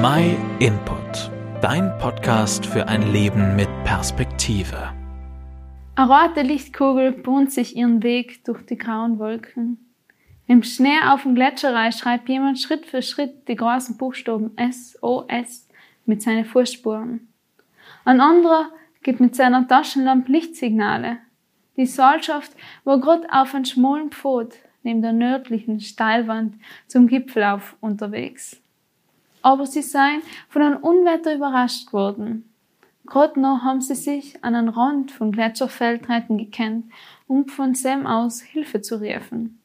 My Input, dein Podcast für ein Leben mit Perspektive. Eine rote Lichtkugel bahnt sich ihren Weg durch die grauen Wolken. Im Schnee auf dem Gletscherreich schreibt jemand Schritt für Schritt die großen Buchstaben SOS mit seinen Fußspuren. Ein anderer gibt mit seiner Taschenlampe Lichtsignale. Die Seilschaft war gerade auf einem schmalen Pfad neben der nördlichen Steilwand zum Gipfelauf unterwegs. Aber sie seien von einem Unwetter überrascht worden. Gerade noch haben sie sich an den Rand von Gletscherfeldreiten gekannt, um von Sam aus Hilfe zu rufen.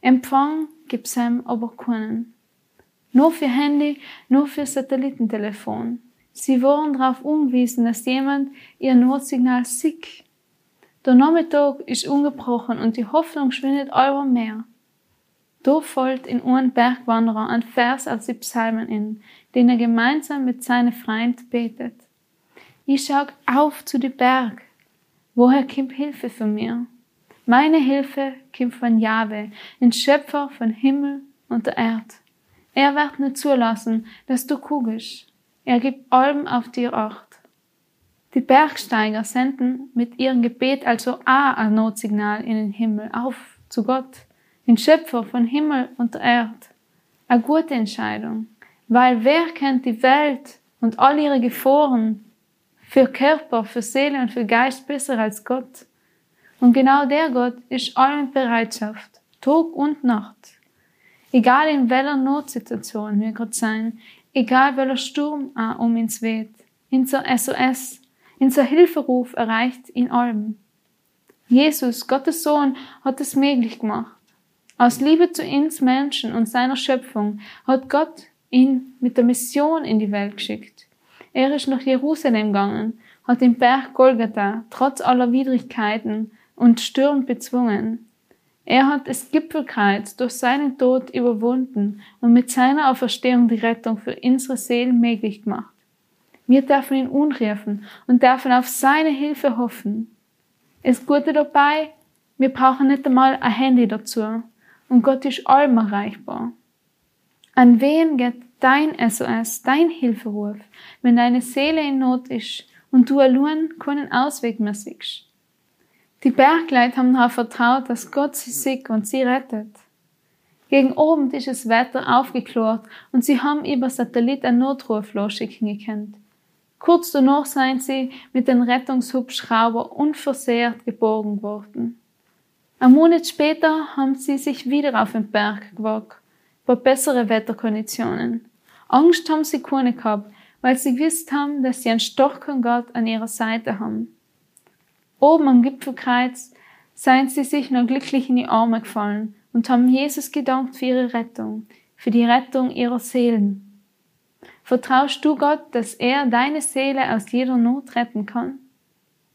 Empfang gibt Sam aber keinen. Nur für Handy, nur für Satellitentelefon. Sie waren darauf umgewiesen, dass jemand ihr Notsignal sieht. Der Nachmittag ist ungebrochen und die Hoffnung schwindet immer mehr. Fällt in einen Bergwanderer ein Vers aus den Psalmen in, den er gemeinsam mit seinen Freunden betet. Ich schau auf zu den Berg. Woher kommt Hilfe von mir? Meine Hilfe kommt von Jahwe, den Schöpfer von Himmel und der Erd. Er wird nicht zulassen, dass du kugest. Er gibt allem auf dir Acht. Die Bergsteiger senden mit ihrem Gebet also auch ein Notsignal in den Himmel auf zu Gott den Schöpfer von Himmel und Erd. Eine gute Entscheidung, weil wer kennt die Welt und all ihre Gefahren für Körper, für Seele und für Geist besser als Gott? Und genau der Gott ist allem Bereitschaft, Tag und Nacht. Egal in welcher Notsituation wir gerade sein, egal welcher Sturm auch um uns weht, unser SOS, unser Hilferuf erreicht in allem. Jesus, Gottes Sohn, hat es möglich gemacht. Aus Liebe zu uns Menschen und seiner Schöpfung hat Gott ihn mit der Mission in die Welt geschickt. Er ist nach Jerusalem gegangen, hat den Berg Golgatha trotz aller Widrigkeiten und Stürme bezwungen. Er hat das Gipfelkreuz durch seinen Tod überwunden und mit seiner Auferstehung die Rettung für unsere Seelen möglich gemacht. Wir dürfen ihn unrufen und dürfen auf seine Hilfe hoffen. Das Gute dabei, wir brauchen nicht einmal ein Handy dazu und Gott ist allem erreichbar. An wen geht dein SOS, dein Hilferuf, wenn deine Seele in Not ist und du allein keinen Ausweg mehr siehst? Die Bergleute haben darauf vertraut, dass Gott sie sieht und sie rettet. Gegen oben ist das Wetter aufgeklärt und sie haben über Satellit einen Notruf losschicken gekannt. Kurz danach seien sie mit den Rettungshubschrauber unversehrt geborgen worden. Ein Monat später haben sie sich wieder auf den Berg gewagt, bei besseren Wetterkonditionen. Angst haben sie keine gehabt, weil sie gewusst haben, dass sie einen starken Gott an ihrer Seite haben. Oben am Gipfelkreuz seien sie sich noch glücklich in die Arme gefallen und haben Jesus gedankt für ihre Rettung, für die Rettung ihrer Seelen. Vertraust du Gott, dass er deine Seele aus jeder Not retten kann?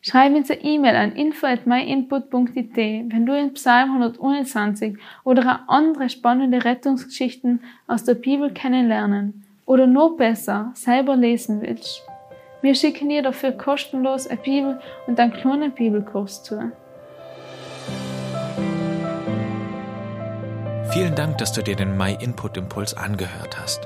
Schreib uns eine E-Mail an info@myinput.it, wenn du in Psalm 121 oder andere spannende Rettungsgeschichten aus der Bibel kennenlernen oder noch besser selber lesen willst. Wir schicken dir dafür kostenlos eine Bibel und einen kleinen Bibelkurs zu. Vielen Dank, dass du dir den My Input Impuls angehört hast.